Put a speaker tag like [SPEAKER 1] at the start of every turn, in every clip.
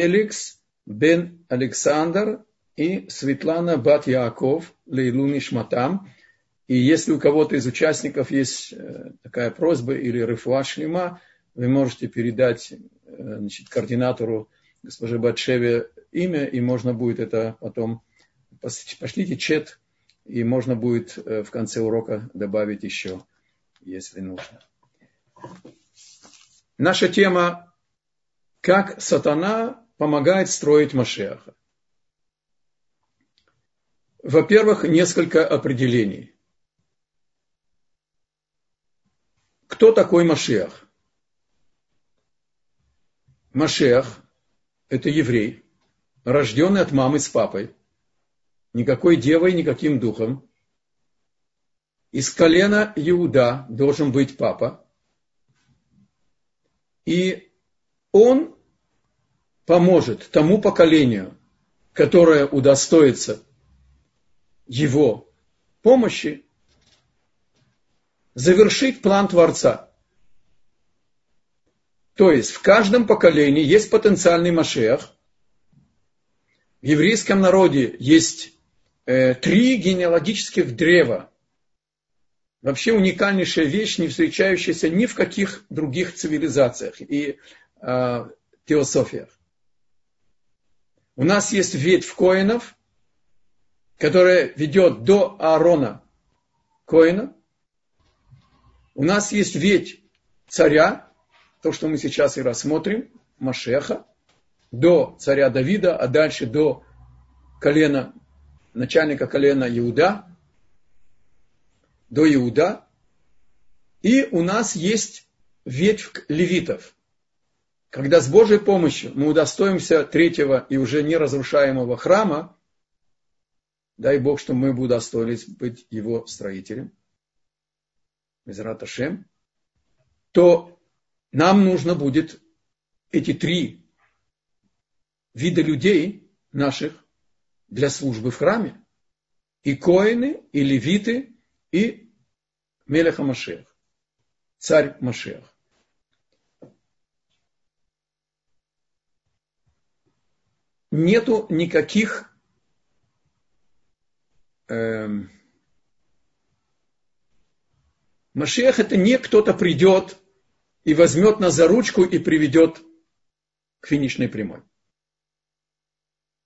[SPEAKER 1] Феликс бен Александр и Светлана Бат Яков Лейлу Нишматам. И если у кого-то из участников есть э, такая просьба или рефуа шлема, вы можете передать э, значит, координатору госпоже Батшеве имя, и можно будет это потом, пошлите чет, и можно будет э, в конце урока добавить еще, если нужно. Наша тема «Как сатана помогает строить Машеха». Во-первых, несколько определений. Кто такой Машех? Машех – это еврей, рожденный от мамы с папой, никакой девой, никаким духом. Из колена Иуда должен быть папа. И он поможет тому поколению, которое удостоится его помощи, завершить план Творца. То есть в каждом поколении есть потенциальный Машех. В еврейском народе есть э, три генеалогических древа. Вообще уникальнейшая вещь, не встречающаяся ни в каких других цивилизациях и э, теософиях. У нас есть ветвь коинов, которая ведет до Аарона коина. У нас есть ветвь царя, то, что мы сейчас и рассмотрим, Машеха, до царя Давида, а дальше до колена, начальника колена Иуда, до Иуда. И у нас есть ветвь левитов. Когда с Божьей помощью мы удостоимся третьего и уже неразрушаемого храма, дай Бог, что мы бы удостоились быть его строителем, Мизрат Ашем, то нам нужно будет эти три вида людей наших для службы в храме. И коины, и левиты, и Мелеха Машех, царь Машех. Нету никаких эм, Машех это не кто-то придет и возьмет нас за ручку и приведет к финишной прямой.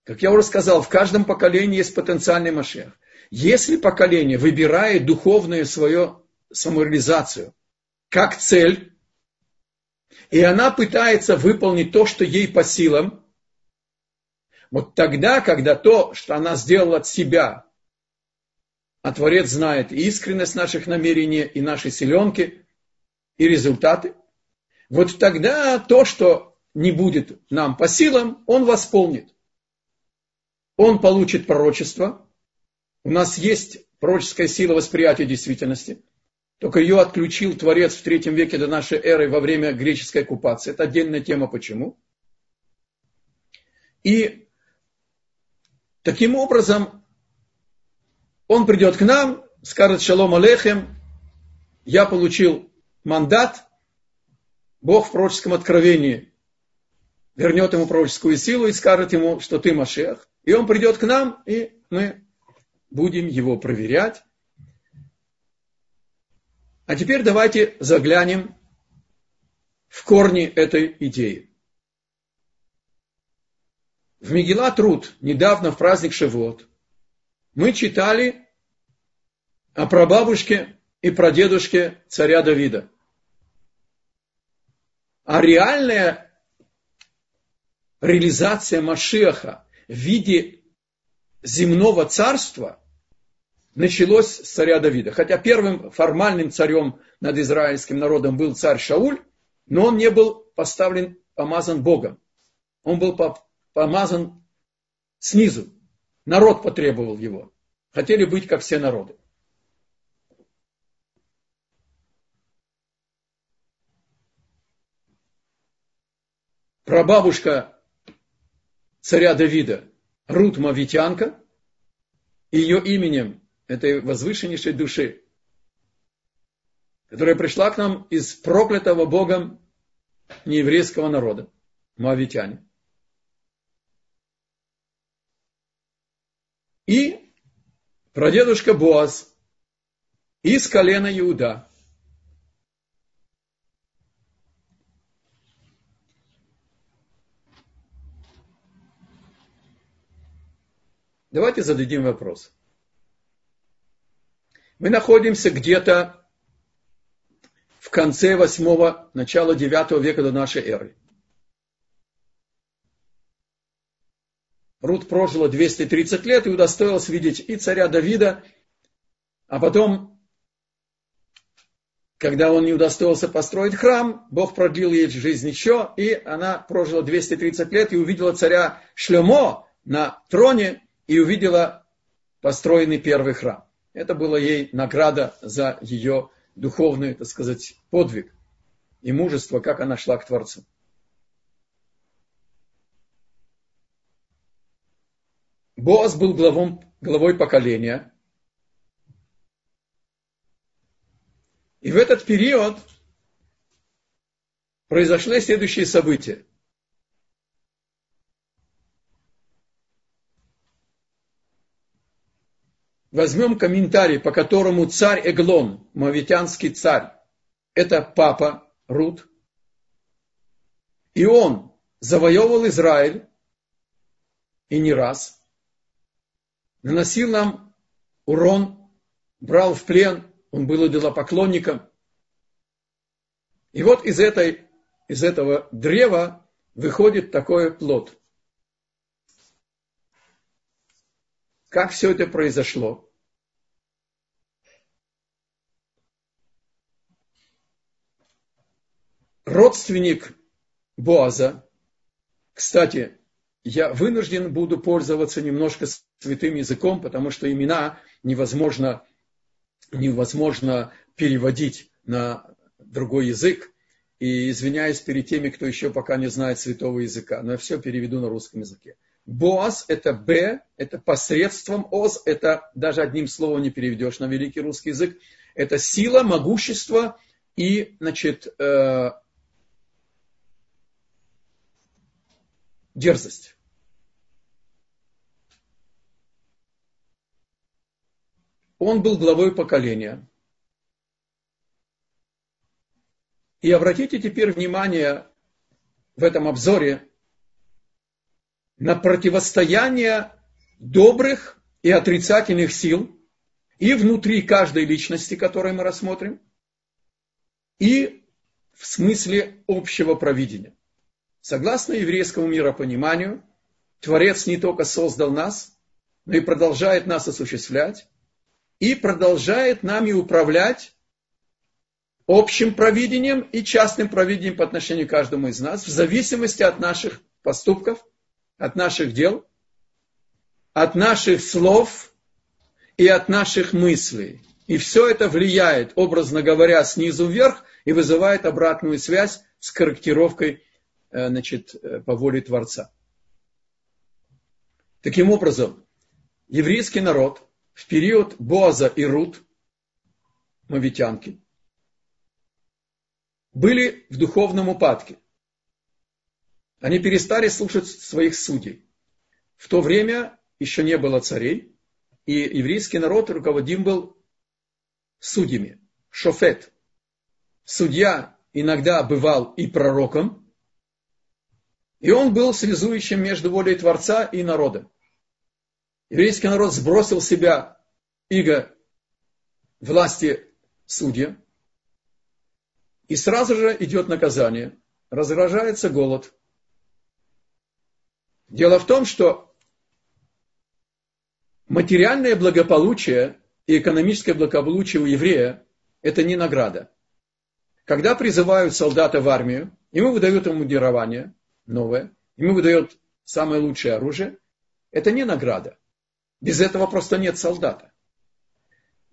[SPEAKER 1] Как я уже сказал, в каждом поколении есть потенциальный Машех. Если поколение выбирает духовную свою самореализацию как цель, и она пытается выполнить то, что ей по силам, вот тогда, когда то, что она сделала от себя, а Творец знает искренность наших намерений и нашей силенки, и результаты, вот тогда то, что не будет нам по силам, он восполнит. Он получит пророчество. У нас есть пророческая сила восприятия действительности. Только ее отключил Творец в третьем веке до нашей эры во время греческой оккупации. Это отдельная тема, почему. И таким образом он придет к нам, скажет шалом алейхем, я получил мандат, Бог в пророческом откровении вернет ему пророческую силу и скажет ему, что ты Машех. И он придет к нам, и мы будем его проверять. А теперь давайте заглянем в корни этой идеи. В Мегила Труд, недавно в праздник Шевот, мы читали о прабабушке и прадедушке царя Давида. А реальная реализация Машеха в виде земного царства началось с царя Давида. Хотя первым формальным царем над израильским народом был царь Шауль, но он не был поставлен, помазан Богом. Он был помазан снизу. Народ потребовал его. Хотели быть как все народы. Прабабушка царя Давида, Рут Мавитянка, ее именем этой возвышеннейшей души, которая пришла к нам из проклятого Богом нееврейского народа, Моавитяне. И прадедушка Боаз из колена Иуда. Давайте зададим вопрос. Мы находимся где-то в конце восьмого, начала девятого века до нашей эры. Рут прожила 230 лет и удостоилась видеть и царя Давида, а потом, когда он не удостоился построить храм, Бог продлил ей жизнь еще, и она прожила 230 лет и увидела царя Шлемо на троне и увидела построенный первый храм. Это была ей награда за ее духовный, так сказать, подвиг и мужество, как она шла к Творцу. Боас был главом, главой поколения. И в этот период произошли следующие события. Возьмем комментарий, по которому царь Эглон, мавитянский царь, это папа Рут, и он завоевывал Израиль, и не раз, наносил нам урон, брал в плен, он был идолопоклонником. И вот из, этой, из этого древа выходит такой плод – Как все это произошло? Родственник Боаза, кстати, я вынужден буду пользоваться немножко святым языком, потому что имена невозможно, невозможно переводить на другой язык. И извиняюсь перед теми, кто еще пока не знает святого языка, но я все переведу на русском языке. Боаз – это Б, это посредством, Оз – это даже одним словом не переведешь на великий русский язык. Это сила, могущество и, значит, э, дерзость. Он был главой поколения. И обратите теперь внимание в этом обзоре на противостояние добрых и отрицательных сил и внутри каждой личности, которую мы рассмотрим, и в смысле общего провидения. Согласно еврейскому миропониманию, Творец не только создал нас, но и продолжает нас осуществлять, и продолжает нами управлять общим провидением и частным провидением по отношению к каждому из нас, в зависимости от наших поступков – от наших дел, от наших слов и от наших мыслей. И все это влияет, образно говоря, снизу вверх и вызывает обратную связь с корректировкой э, значит, э, по воле Творца. Таким образом, еврейский народ в период Боаза и Рут, мавитянки, были в духовном упадке. Они перестали слушать своих судей. В то время еще не было царей, и еврейский народ руководим был судьями. Шофет. Судья иногда бывал и пророком, и он был связующим между волей Творца и народом. Еврейский народ сбросил с себя иго власти судья, и сразу же идет наказание, разражается голод – Дело в том, что материальное благополучие и экономическое благополучие у еврея – это не награда. Когда призывают солдата в армию, ему выдают ему мундирование новое, ему выдают самое лучшее оружие, это не награда. Без этого просто нет солдата.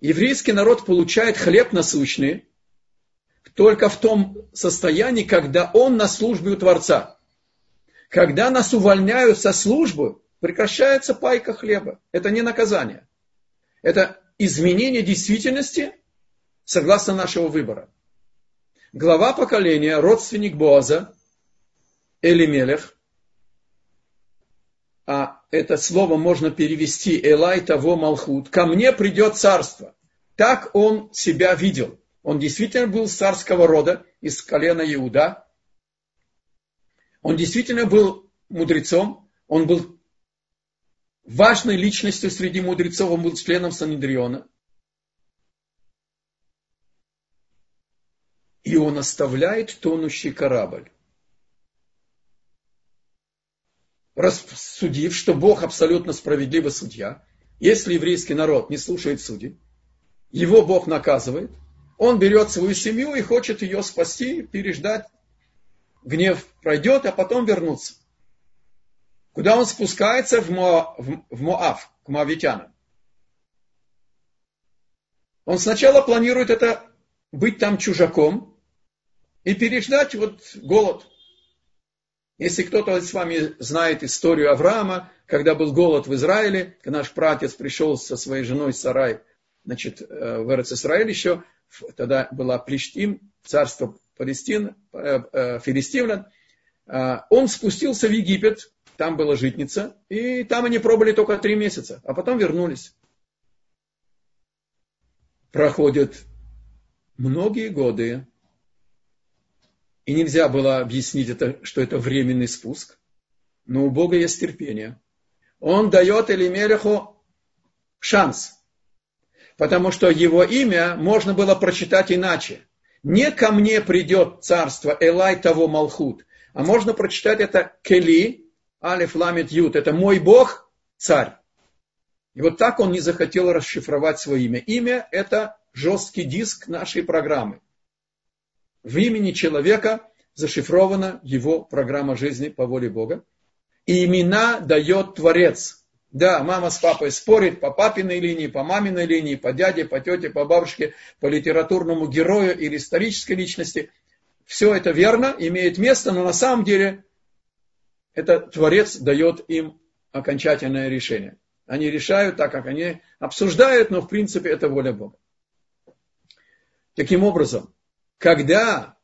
[SPEAKER 1] Еврейский народ получает хлеб насущный только в том состоянии, когда он на службе у Творца. Когда нас увольняют со службы, прекращается пайка хлеба. Это не наказание. Это изменение действительности согласно нашего выбора. Глава поколения, родственник Боаза, Элимелех, а это слово можно перевести Элай того Малхут. Ко мне придет царство. Так он себя видел. Он действительно был царского рода, из колена Иуда. Он действительно был мудрецом. Он был важной личностью среди мудрецов. Он был членом Санедриона. И он оставляет тонущий корабль. Рассудив, что Бог абсолютно справедливый судья, если еврейский народ не слушает судей, его Бог наказывает, он берет свою семью и хочет ее спасти, переждать, гнев пройдет, а потом вернуться. Куда он спускается? В, Мо, в, в Моав, к Моавитянам. Он сначала планирует это быть там чужаком и переждать вот голод. Если кто-то с вами знает историю Авраама, когда был голод в Израиле, наш пратец пришел со своей женой Сарай, значит, э, в Израиль еще, тогда была Плештим, царство Палестин, э, э, Филистимлян, он спустился в Египет, там была житница, и там они пробыли только три месяца, а потом вернулись. Проходят многие годы, и нельзя было объяснить это, что это временный спуск. Но у Бога есть терпение. Он дает Элимелеху шанс. Потому что его имя можно было прочитать иначе. Не ко мне придет царство Элай того Малхут, а можно прочитать это Кели, Алиф Ламит Ют. Это мой Бог, царь. И вот так он не захотел расшифровать свое имя. Имя – это жесткий диск нашей программы. В имени человека зашифрована его программа жизни по воле Бога. И имена дает Творец. Да, мама с папой спорит по папиной линии, по маминой линии, по дяде, по тете, по бабушке, по литературному герою или исторической личности. Все это верно, имеет место, но на самом деле это Творец дает им окончательное решение. Они решают так, как они обсуждают, но в принципе это воля Бога. Таким образом, когда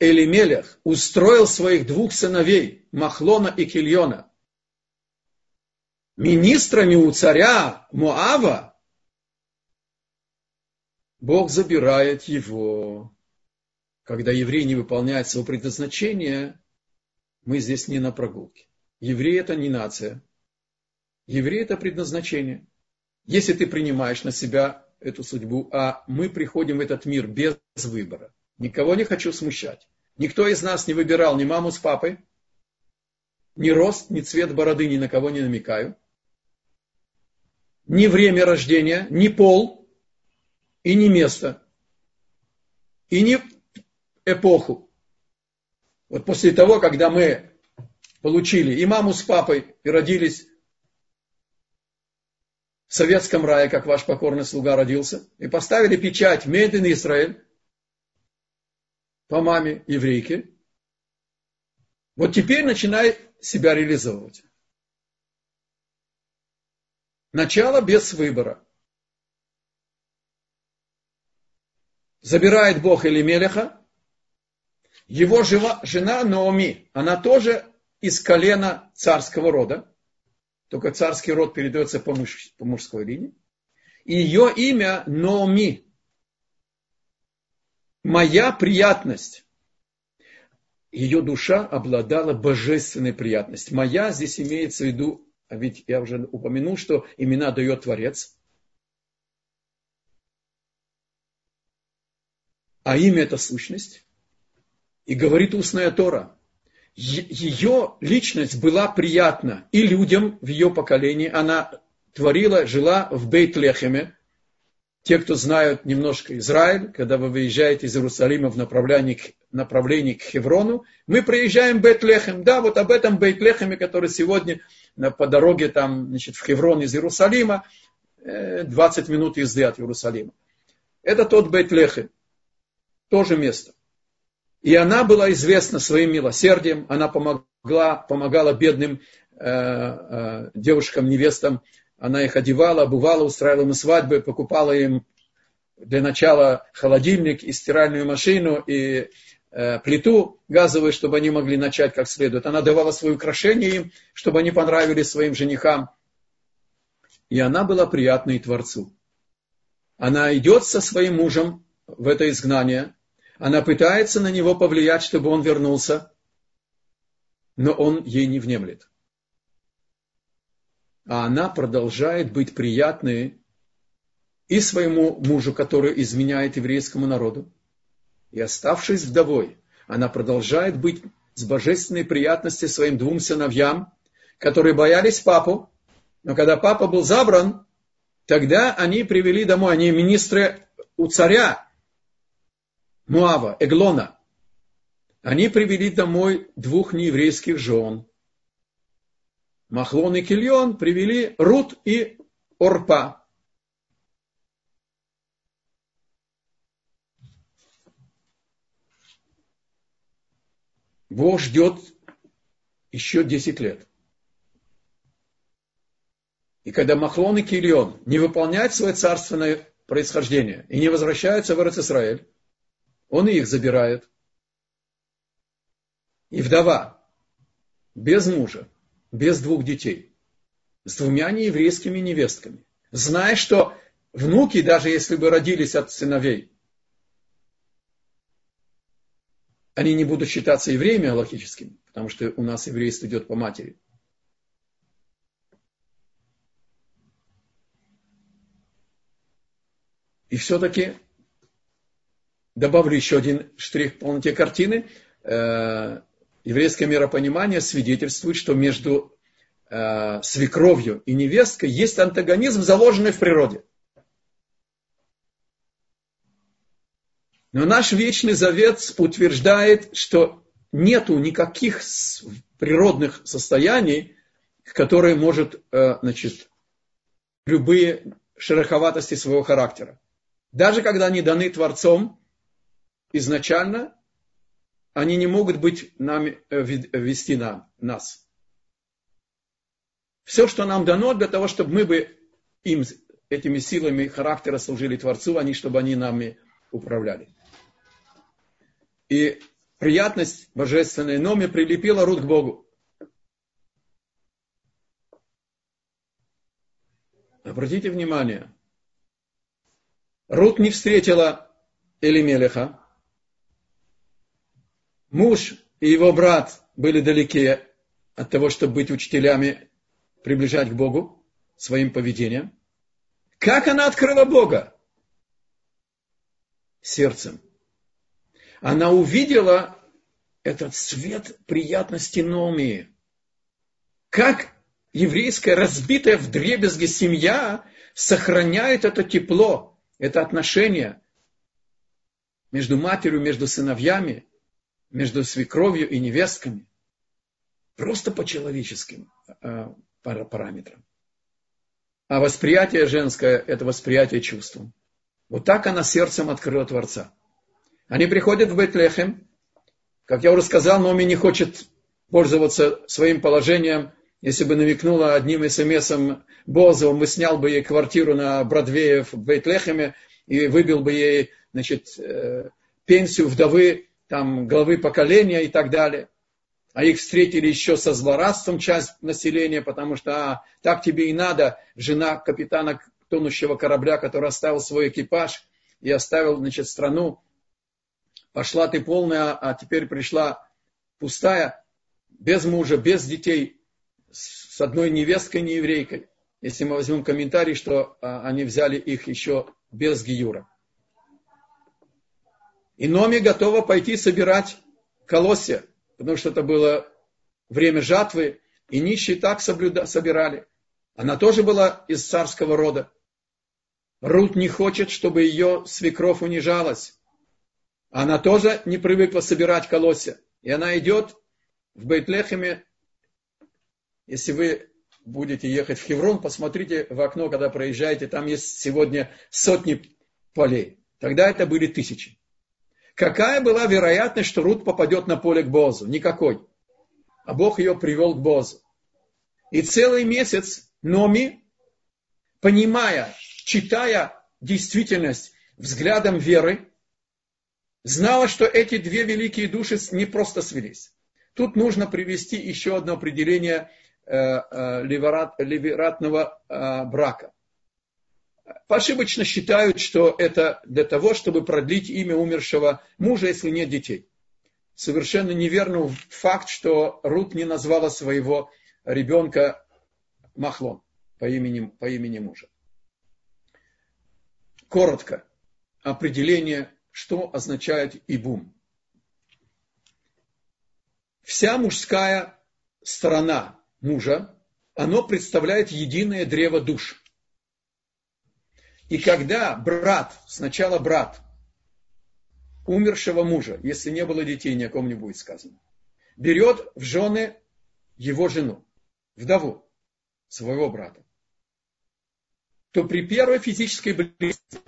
[SPEAKER 1] Элимелех устроил своих двух сыновей, Махлона и Кильона, министрами у царя Моава, Бог забирает его. Когда еврей не выполняет своего предназначения, мы здесь не на прогулке. Еврей это не нация. Еврей это предназначение. Если ты принимаешь на себя эту судьбу, а мы приходим в этот мир без выбора, Никого не хочу смущать. Никто из нас не выбирал ни маму с папой, ни рост, ни цвет бороды, ни на кого не намекаю. Ни время рождения, ни пол и ни место. И ни эпоху. Вот после того, когда мы получили и маму с папой, и родились в советском рае, как ваш покорный слуга родился, и поставили печать «Made Israel», по маме еврейке. Вот теперь начинай себя реализовывать. Начало без выбора. Забирает Бог Элимелеха. Его жива, жена Наоми, она тоже из колена царского рода. Только царский род передается по, муж, по мужской линии. И ее имя Наоми моя приятность. Ее душа обладала божественной приятностью. Моя здесь имеется в виду, а ведь я уже упомянул, что имена дает Творец. А имя это сущность. И говорит устная Тора. Ее личность была приятна и людям в ее поколении. Она творила, жила в Бейт-Лехеме, те, кто знают немножко Израиль, когда вы выезжаете из Иерусалима в направлении, к, направлении к Хеврону, мы проезжаем Бейт-Лехем. Да, вот об этом Бейт-Лехеме, который сегодня по дороге там, значит, в Хеврон из Иерусалима, 20 э, минут езды от Иерусалима. Это тот Бейт-Лехем. Тоже место. И она была известна своим милосердием, она помогла, помогала бедным э, э, девушкам, невестам она их одевала, обувала, устраивала им свадьбы, покупала им для начала холодильник и стиральную машину, и э, плиту газовую, чтобы они могли начать как следует. Она давала свои украшения им, чтобы они понравились своим женихам. И она была приятной Творцу. Она идет со своим мужем в это изгнание. Она пытается на него повлиять, чтобы он вернулся. Но он ей не внемлет. А она продолжает быть приятной и своему мужу, который изменяет еврейскому народу, и оставшись вдовой, она продолжает быть с божественной приятностью своим двум сыновьям, которые боялись папу, но когда папа был забран, тогда они привели домой, они министры у царя Муава, Эглона. Они привели домой двух нееврейских жен. Махлон и Кильон привели Рут и Орпа. Бог ждет еще 10 лет. И когда Махлон и Кильон не выполняют свое царственное происхождение и не возвращаются в Израиль, он их забирает. И вдова, без мужа, без двух детей, с двумя нееврейскими невестками, зная, что внуки, даже если бы родились от сыновей, они не будут считаться евреями аллахическими, потому что у нас еврейство идет по матери. И все-таки добавлю еще один штрих в полноте картины. Э, еврейское миропонимание свидетельствует, что между э, свекровью и невесткой есть антагонизм, заложенный в природе. Но наш вечный завет утверждает, что нету никаких природных состояний, которые может, э, значит, любые шероховатости своего характера. Даже когда они даны Творцом изначально, они не могут быть нами, э, вести на нас. Все, что нам дано для того, чтобы мы бы им, этими силами характера служили Творцу, они, чтобы они нами управляли. И приятность божественной Номи прилепила Рут к Богу. Обратите внимание, Рут не встретила Элимелеха. Муж и его брат были далеки от того, чтобы быть учителями, приближать к Богу своим поведением. Как она открыла Бога? Сердцем она увидела этот свет приятности Номии. Как еврейская, разбитая в дребезге семья сохраняет это тепло, это отношение между матерью, между сыновьями, между свекровью и невестками. Просто по человеческим э, параметрам. А восприятие женское – это восприятие чувством. Вот так она сердцем открыла Творца. Они приходят в Бетлехем. Как я уже сказал, Номи не хочет пользоваться своим положением. Если бы намекнула одним смс-ом он бы снял бы ей квартиру на Бродвее в Бейтлехеме и выбил бы ей значит, э, пенсию вдовы, там, главы поколения и так далее. А их встретили еще со злорадством часть населения, потому что а, так тебе и надо, жена капитана тонущего корабля, который оставил свой экипаж и оставил значит, страну пошла ты полная, а теперь пришла пустая, без мужа, без детей, с одной невесткой, не еврейкой. Если мы возьмем комментарий, что а, они взяли их еще без Гиюра. И Номи готова пойти собирать колосья, потому что это было время жатвы, и нищие так соблюда, собирали. Она тоже была из царского рода. Рут не хочет, чтобы ее свекровь унижалась. Она тоже не привыкла собирать колосья. И она идет в Бейтлехеме. Если вы будете ехать в Хеврон, посмотрите в окно, когда проезжаете, там есть сегодня сотни полей. Тогда это были тысячи. Какая была вероятность, что Рут попадет на поле к Бозу? Никакой. А Бог ее привел к Бозу. И целый месяц Номи, понимая, читая действительность взглядом веры, знала, что эти две великие души не просто свелись. Тут нужно привести еще одно определение э, э, ливератного э, брака. Ошибочно считают, что это для того, чтобы продлить имя умершего мужа, если нет детей. Совершенно неверно факт, что Рут не назвала своего ребенка Махлон по имени, по имени мужа. Коротко определение, что означает ибум. Вся мужская сторона мужа, оно представляет единое древо душ. И когда брат, сначала брат умершего мужа, если не было детей, ни о ком не будет сказано, берет в жены его жену, вдову своего брата, то при первой физической близости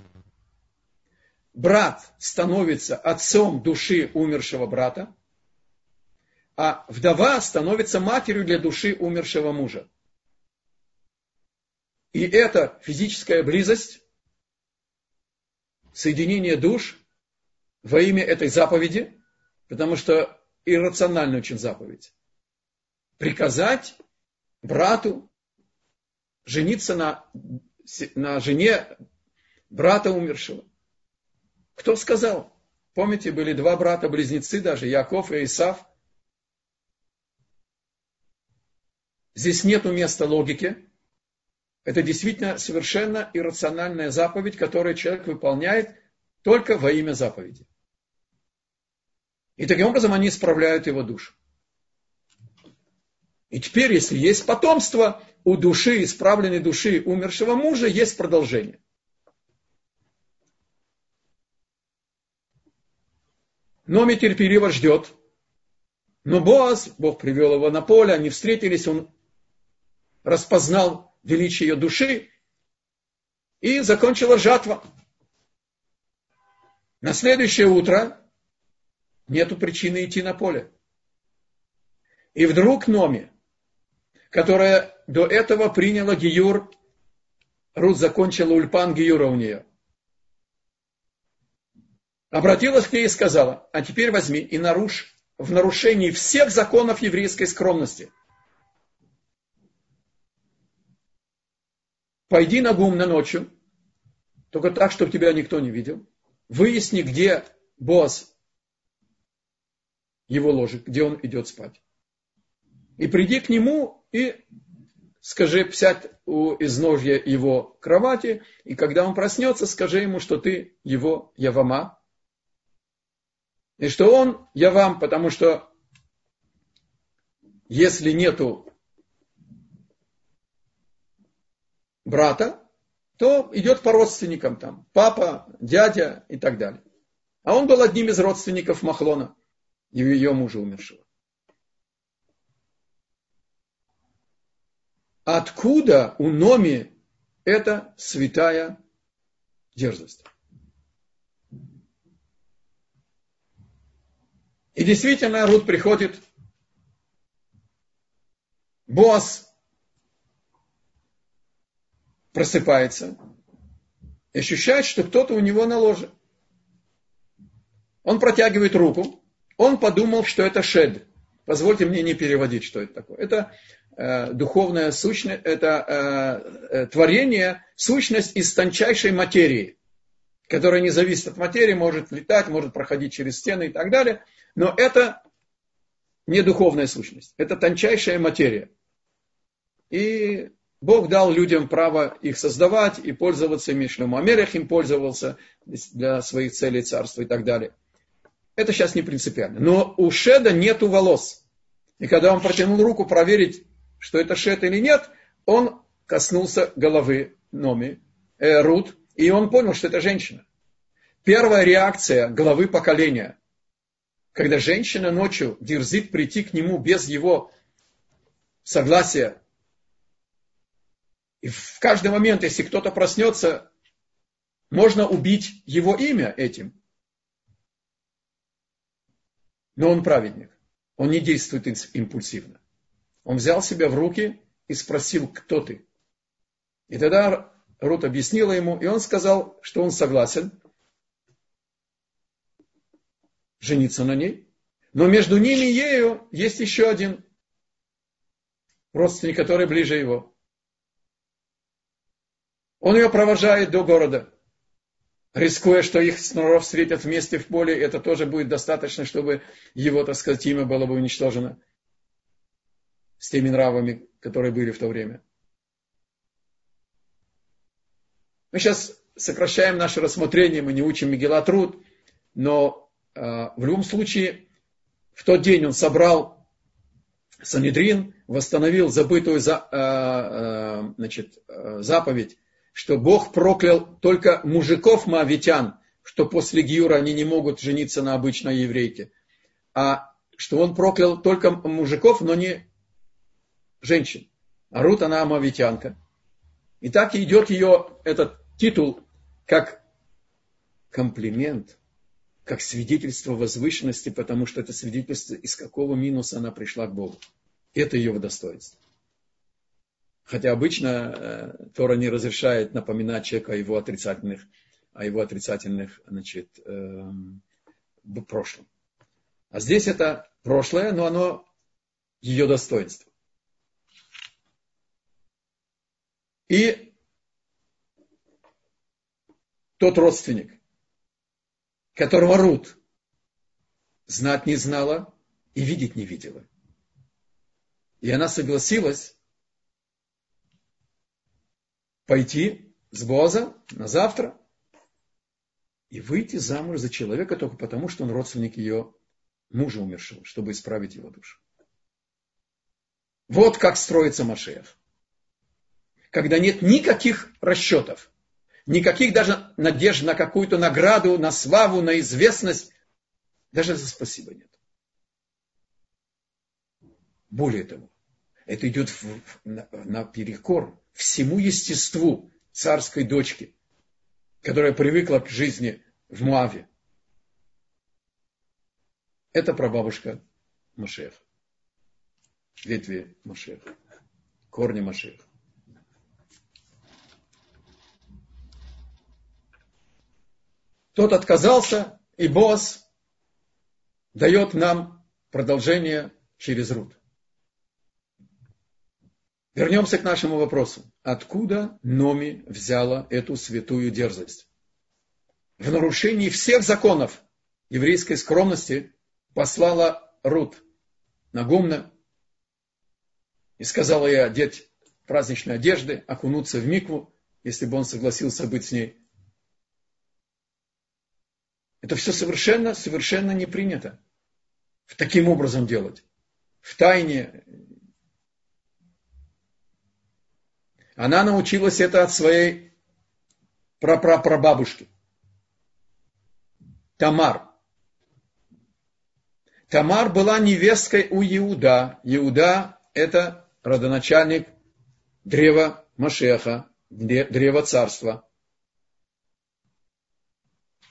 [SPEAKER 1] брат становится отцом души умершего брата, а вдова становится матерью для души умершего мужа. И эта физическая близость, соединение душ во имя этой заповеди, потому что иррациональная очень заповедь, приказать брату жениться на, на жене брата умершего. Кто сказал? Помните, были два брата-близнецы даже, Яков и Исав. Здесь нет места логики. Это действительно совершенно иррациональная заповедь, которую человек выполняет только во имя заповеди. И таким образом они исправляют его душу. И теперь, если есть потомство, у души, исправленной души умершего мужа, есть продолжение. Номи терпеливо ждет. Но Боаз, Бог привел его на поле, они встретились, он распознал величие ее души, и закончила жатва. На следующее утро нету причины идти на поле. И вдруг Номи, которая до этого приняла Гиюр, Рут закончила ульпан Гиюра у нее, обратилась к ней и сказала, а теперь возьми и нарушь в нарушении всех законов еврейской скромности. Пойди на гум на ночью, только так, чтобы тебя никто не видел. Выясни, где босс его ложит, где он идет спать. И приди к нему и скажи, сядь у изножья его кровати, и когда он проснется, скажи ему, что ты его Явама, и что он Явам, потому что если нету брата, то идет по родственникам там, папа, дядя и так далее. А он был одним из родственников Махлона, ее мужа умершего. Откуда у Номи эта святая дерзость? И действительно, Рут приходит, Боас просыпается и ощущает, что кто-то у него на ложе. Он протягивает руку, он подумал, что это шед. Позвольте мне не переводить, что это такое. Это э, духовная сущность, это э, э, творение, сущность из тончайшей материи, которая не зависит от материи, может летать, может проходить через стены и так далее. Но это не духовная сущность, это тончайшая материя. И Бог дал людям право их создавать и пользоваться ими. Шлему Америх им пользовался для своих целей царства и так далее. Это сейчас не принципиально. Но у Шеда нету волос. И когда он протянул руку проверить, что это Шед или нет, он коснулся головы Номи, э, Рут, и он понял, что это женщина. Первая реакция главы поколения, когда женщина ночью дерзит прийти к нему без его согласия, и в каждый момент, если кто-то проснется, можно убить его имя этим. Но он праведник. Он не действует импульсивно. Он взял себя в руки и спросил, кто ты. И тогда Рут объяснила ему, и он сказал, что он согласен. жениться на ней. Но между ними и ею есть еще один родственник, который ближе его. Он ее провожает до города, рискуя, что их снова встретят вместе в поле, это тоже будет достаточно, чтобы его, так сказать, имя было бы уничтожено с теми нравами, которые были в то время. Мы сейчас сокращаем наше рассмотрение, мы не учим Мегила Труд, но э, в любом случае в тот день он собрал Санедрин, восстановил забытую за, э, э, значит, э, заповедь, что Бог проклял только мужиков маавитян, что после Гиюра они не могут жениться на обычной еврейке, а что он проклял только мужиков, но не женщин. А Рут, она амавитянка. И так идет ее этот титул как комплимент, как свидетельство возвышенности, потому что это свидетельство, из какого минуса она пришла к Богу. Это ее достоинство. Хотя обычно э, Тора не разрешает напоминать человеку о его отрицательных, о его отрицательных значит, э, прошлом. А здесь это прошлое, но оно ее достоинство. И тот родственник, которого Рут знать не знала и видеть не видела. И она согласилась пойти с Боза на завтра и выйти замуж за человека только потому, что он родственник ее мужа умершего, чтобы исправить его душу. Вот как строится Машеев. Когда нет никаких расчетов, никаких даже надежд на какую-то награду, на славу, на известность, даже за спасибо нет. Более того, это идет в, на, на перекор всему естеству царской дочки, которая привыкла к жизни в Муаве. Это прабабушка Машех. Ветви Машех. Корни Машех. Тот отказался, и босс дает нам продолжение через Рут. Вернемся к нашему вопросу. Откуда Номи взяла эту святую дерзость? В нарушении всех законов еврейской скромности послала Рут на Гумна и сказала ей одеть праздничные одежды, окунуться в микву, если бы он согласился быть с ней. Это все совершенно, совершенно не принято. Таким образом делать. В тайне. Она научилась это от своей прапрапрабабушки. Тамар. Тамар была невесткой у Иуда. Иуда – это родоначальник древа Машеха, древа царства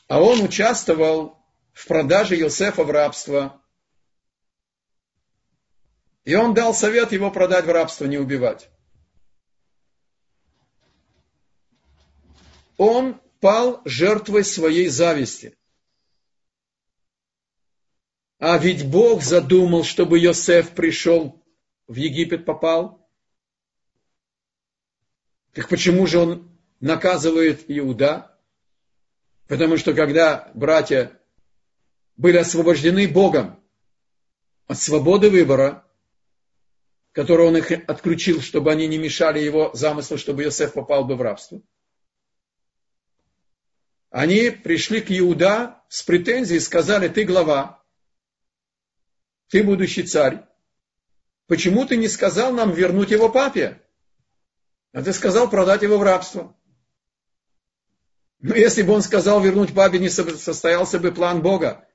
[SPEAKER 1] а он участвовал в продаже Иосифа в рабство. И он дал совет его продать в рабство, не убивать. Он пал жертвой своей зависти. А ведь Бог задумал, чтобы Иосиф пришел в Египет, попал. Так почему же он наказывает Иуда? Потому что когда братья были освобождены Богом от свободы выбора, которую он их отключил, чтобы они не мешали его замыслу, чтобы Иосиф попал бы в рабство, они пришли к Иуда с претензией сказали, ты глава, ты будущий царь, почему ты не сказал нам вернуть его папе? А ты сказал продать его в рабство. Но если бы он сказал вернуть папе, не состоялся бы план Бога.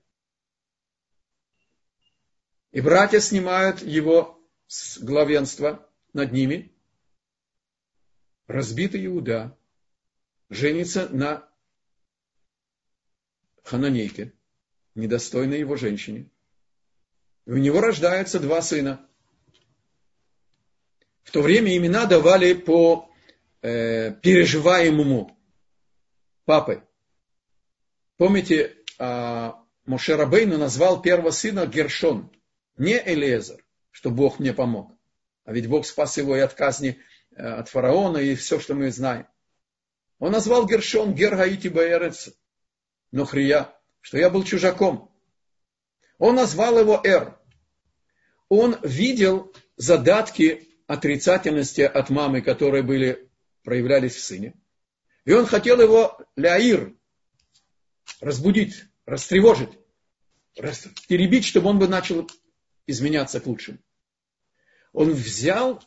[SPEAKER 1] И братья снимают его с главенства над ними. Разбитый Иуда женится на хананейке, недостойной его женщине. И у него рождаются два сына. В то время имена давали по э, переживаемому папы. Помните, а, Моше Рабейну назвал первого сына Гершон, не Элиезер, что Бог мне помог. А ведь Бог спас его и от казни э, от фараона, и все, что мы знаем. Он назвал Гершон Гергаити Баэрец, Нохрия, что я был чужаком. Он назвал его Эр. Он видел задатки отрицательности от мамы, которые были, проявлялись в сыне. И он хотел его ляир, разбудить, растревожить, перебить, чтобы он бы начал изменяться к лучшему. Он взял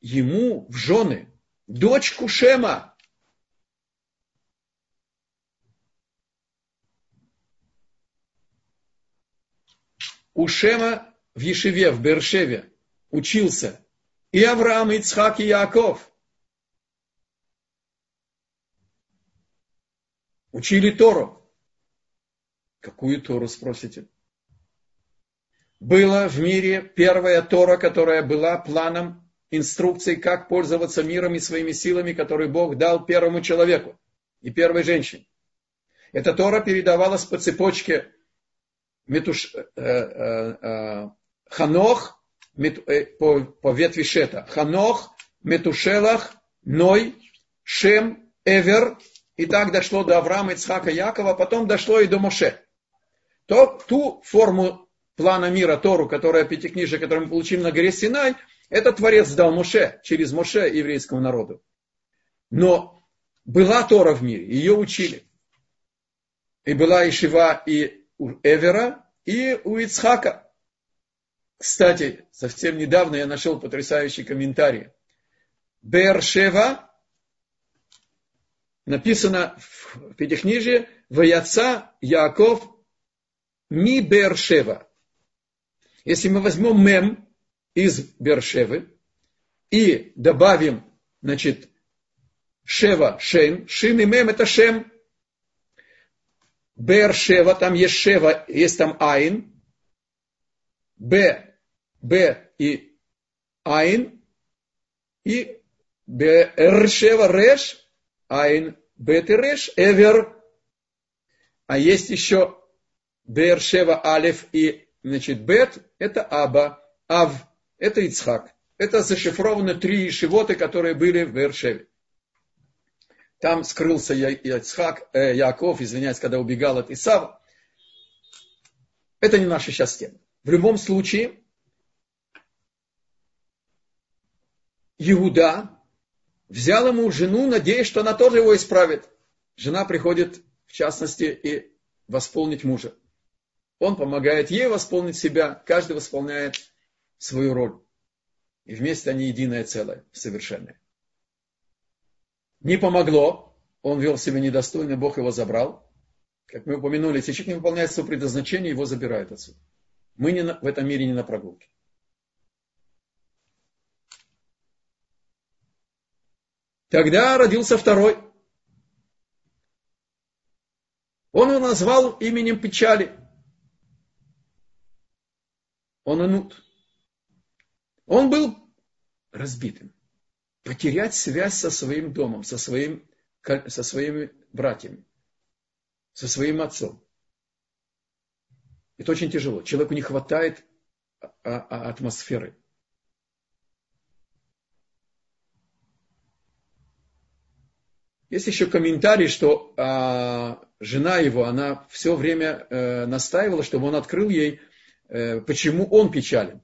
[SPEAKER 1] ему в жены дочку Шема. У Шема в Ешеве, в Бершеве учился и Авраам, и Ицхак, и Яков. Учили Тору. Какую Тору, спросите? Была в мире первая Тора, которая была планом инструкции, как пользоваться миром и своими силами, которые Бог дал первому человеку и первой женщине. Эта Тора передавалась по цепочке Метуш, э, э, э, Ханох мет, э, по, по ветви Шета. Ханох, Метушелах, Ной, Шем, Эвер. И так дошло до Авраама, Ицхака, Якова, потом дошло и до Моше то ту форму плана мира Тору, которая пятикнижие, которую мы получим на горе Синай, это Творец дал Моше, через Моше еврейскому народу. Но была Тора в мире, ее учили. И была и Шива и у Эвера, и у Ицхака. Кстати, совсем недавно я нашел потрясающий комментарий. Бершева написано в Пятикнижии, Ваяца Яков ми Бершева. Если мы возьмем мем из Бершевы и добавим, значит, Шева, Шем, Шин и мем это Шем. Бершева, там есть Шева, есть там Айн. Б, Б и Айн. И Бершева, Реш, Айн, Бет и Реш, Эвер. А есть еще Бершева Алиф и значит, Бет – это Аба, Ав – это Ицхак. Это зашифрованы три шивоты, которые были в Бершеве. Там скрылся Ицхак, э, Яков, извиняюсь, когда убегал от Исава. Это не наша сейчас тема. В любом случае, Иуда взял ему жену, надеясь, что она тоже его исправит. Жена приходит, в частности, и восполнить мужа. Он помогает ей восполнить себя, каждый восполняет свою роль. И вместе они единое целое, совершенное. Не помогло, он вел себя недостойно, Бог его забрал. Как мы упомянули, если человек не выполняет свое предназначение, его забирают отсюда. Мы не на, в этом мире не на прогулке. Тогда родился второй. Он его назвал именем печали он анут. Он был разбитым. Потерять связь со своим домом, со, своим, со своими братьями, со своим отцом. Это очень тяжело. Человеку не хватает а, а, атмосферы. Есть еще комментарий, что а, жена его, она все время э, настаивала, чтобы он открыл ей Э, почему он печален.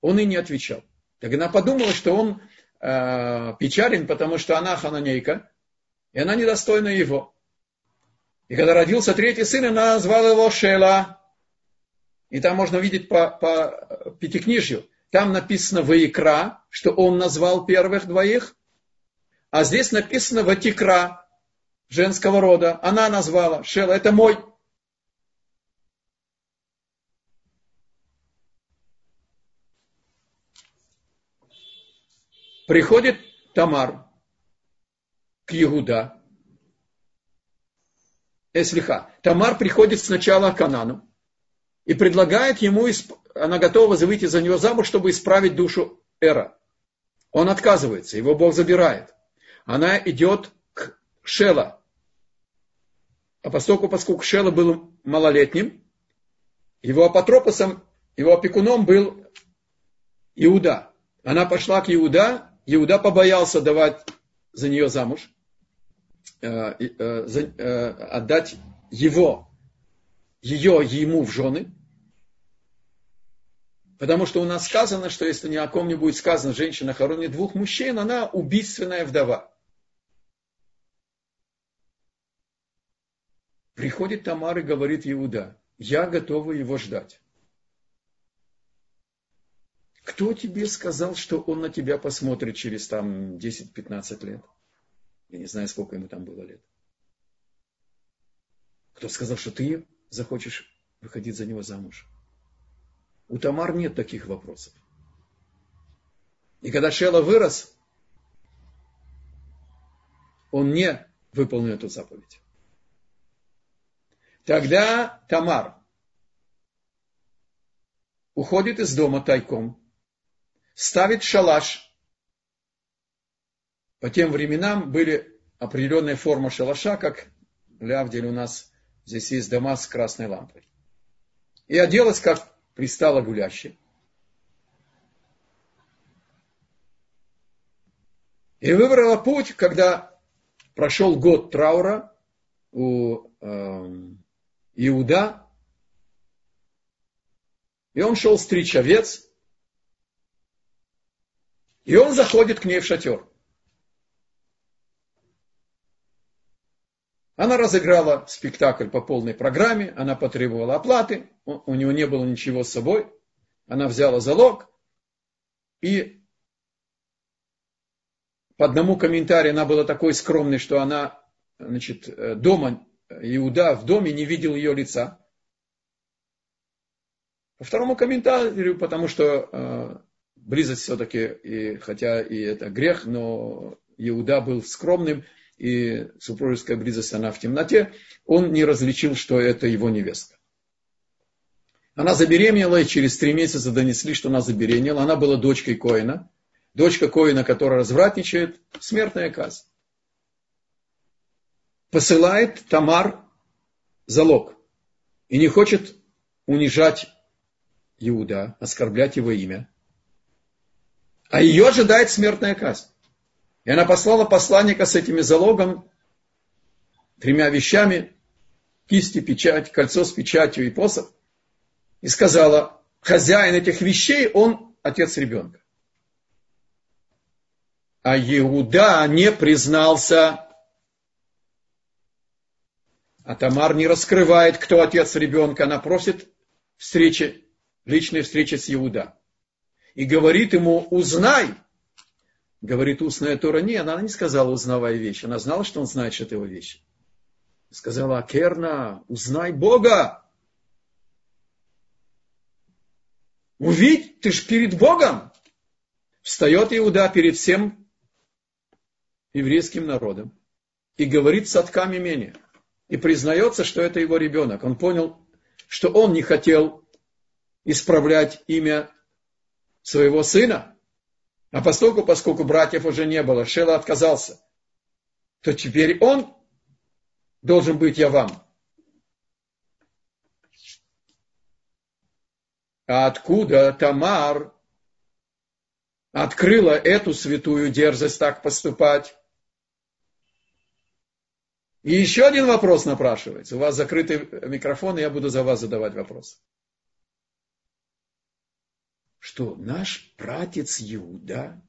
[SPEAKER 1] Он и не отвечал. Так она подумала, что он э, печален, потому что она хананейка, и она недостойна его. И когда родился третий сын, она назвала его Шела. И там можно видеть по, по пятикнижью. Там написано Ваикра, что он назвал первых двоих. А здесь написано Ватикра, женского рода. Она назвала Шела, это мой. Приходит Тамар к Иуда. Эслиха. Тамар приходит сначала к Анану и предлагает ему, она готова выйти за него замуж, чтобы исправить душу Эра. Он отказывается, его Бог забирает. Она идет к Шела. А поскольку, поскольку Шела был малолетним, его апотропосом, его опекуном был Иуда. Она пошла к Иуда, Иуда побоялся давать за нее замуж, э, э, э, отдать его, ее ему в жены. Потому что у нас сказано, что если ни о ком не будет сказано, женщина хоронит двух мужчин, она убийственная вдова. Приходит Тамар и говорит Иуда, я готова его ждать. Кто тебе сказал, что он на тебя посмотрит через там 10-15 лет? Я не знаю, сколько ему там было лет. Кто сказал, что ты захочешь выходить за него замуж? У Тамар нет таких вопросов. И когда Шела вырос, он не выполнил эту заповедь. Тогда Тамар уходит из дома тайком, ставит шалаш. По тем временам были определенная форма шалаша, как в Лявделе у нас здесь есть дома с красной лампой. И оделась, как пристала гулящая. И выбрала путь, когда прошел год траура у э, Иуда, и он шел стричь овец, и он заходит к ней в шатер. Она разыграла спектакль по полной программе, она потребовала оплаты, у него не было ничего с собой, она взяла залог, и по одному комментарию она была такой скромной, что она значит, дома Иуда в доме не видел ее лица. По второму комментарию, потому что э, близость все-таки, и, хотя и это грех, но Иуда был скромным, и супружеская близость, она в темноте, он не различил, что это его невеста. Она забеременела, и через три месяца донесли, что она забеременела. Она была дочкой Коина. Дочка Коина, которая развратничает, смертная казнь посылает Тамар залог и не хочет унижать Иуда, оскорблять его имя. А ее ожидает смертная казнь. И она послала посланника с этими залогом, тремя вещами, кисти, печать, кольцо с печатью и посох, и сказала, хозяин этих вещей, он отец ребенка. А Иуда не признался а Тамар не раскрывает, кто отец ребенка. Она просит встречи, личной встречи с Иуда. И говорит ему, узнай. Говорит устная Тора. Не, она не сказала, узнавай вещь. Она знала, что он знает, что это его вещь. Сказала, Акерна, узнай Бога. Увидь, ты ж перед Богом. Встает Иуда перед всем еврейским народом и говорит садками менее и признается, что это его ребенок. Он понял, что он не хотел исправлять имя своего сына, а поскольку, поскольку братьев уже не было, Шела отказался, то теперь он должен быть я вам. А откуда Тамар открыла эту святую дерзость так поступать? И еще один вопрос напрашивается. У вас закрытый микрофон, и я буду за вас задавать вопрос. Что наш пратец Иуда,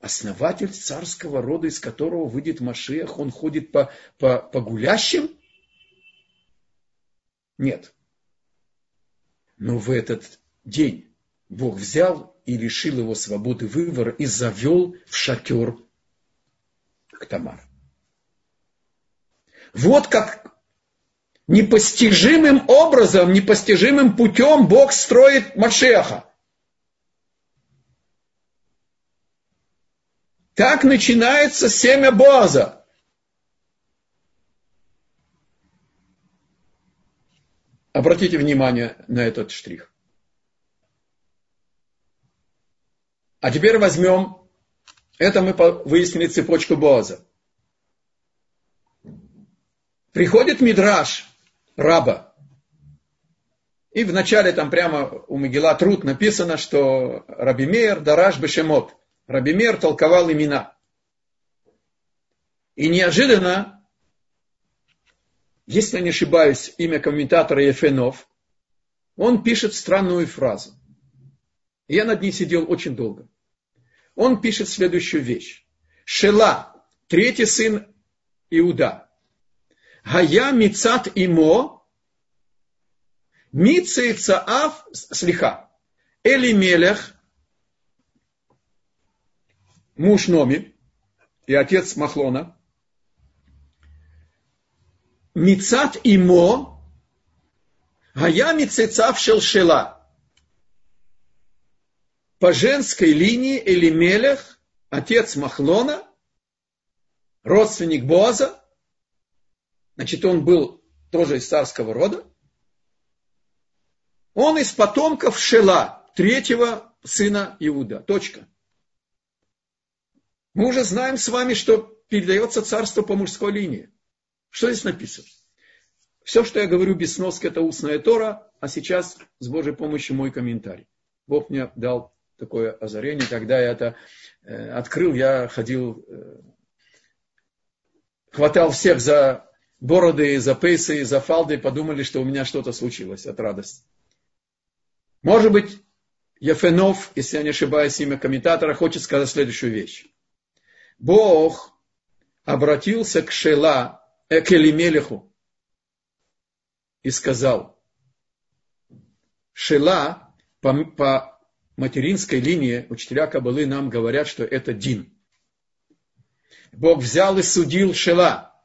[SPEAKER 1] основатель царского рода, из которого выйдет Машех, он ходит по, по, по гулящим? Нет. Но в этот день Бог взял и лишил его свободы выбора и завел в шатер к Тамар. Вот как непостижимым образом, непостижимым путем Бог строит Машеха. Так начинается семя Боза. Обратите внимание на этот штрих. А теперь возьмем, это мы выяснили цепочку Боза. Приходит Мидраш раба И в начале там прямо у Мегила Труд написано, что Рабимер Дараш Бешемот. Рабимер толковал имена. И неожиданно, если я не ошибаюсь, имя комментатора Ефенов, он пишет странную фразу. Я над ней сидел очень долго. Он пишет следующую вещь. Шела, третий сын Иуда. Гая мицат имо, мицеицаав слиха. Элимелех, муж Номи и отец Махлона, Мицат имо, гая мицецав шелшела. По женской линии Элимелех, отец Махлона, родственник Боаза, значит, он был тоже из царского рода, он из потомков Шела, третьего сына Иуда. Точка. Мы уже знаем с вами, что передается царство по мужской линии. Что здесь написано? Все, что я говорю без сноски, это устная Тора, а сейчас с Божьей помощью мой комментарий. Бог мне дал такое озарение, когда я это э, открыл, я ходил, э, хватал всех за бороды, за пейсы, за фалды, подумали, что у меня что-то случилось от радости. Может быть, Ефенов, если я не ошибаюсь, имя комментатора, хочет сказать следующую вещь. Бог обратился к Шела, э, к Элимелеху и сказал, Шела по, по материнской линии, учителя Кабалы нам говорят, что это Дин. Бог взял и судил Шела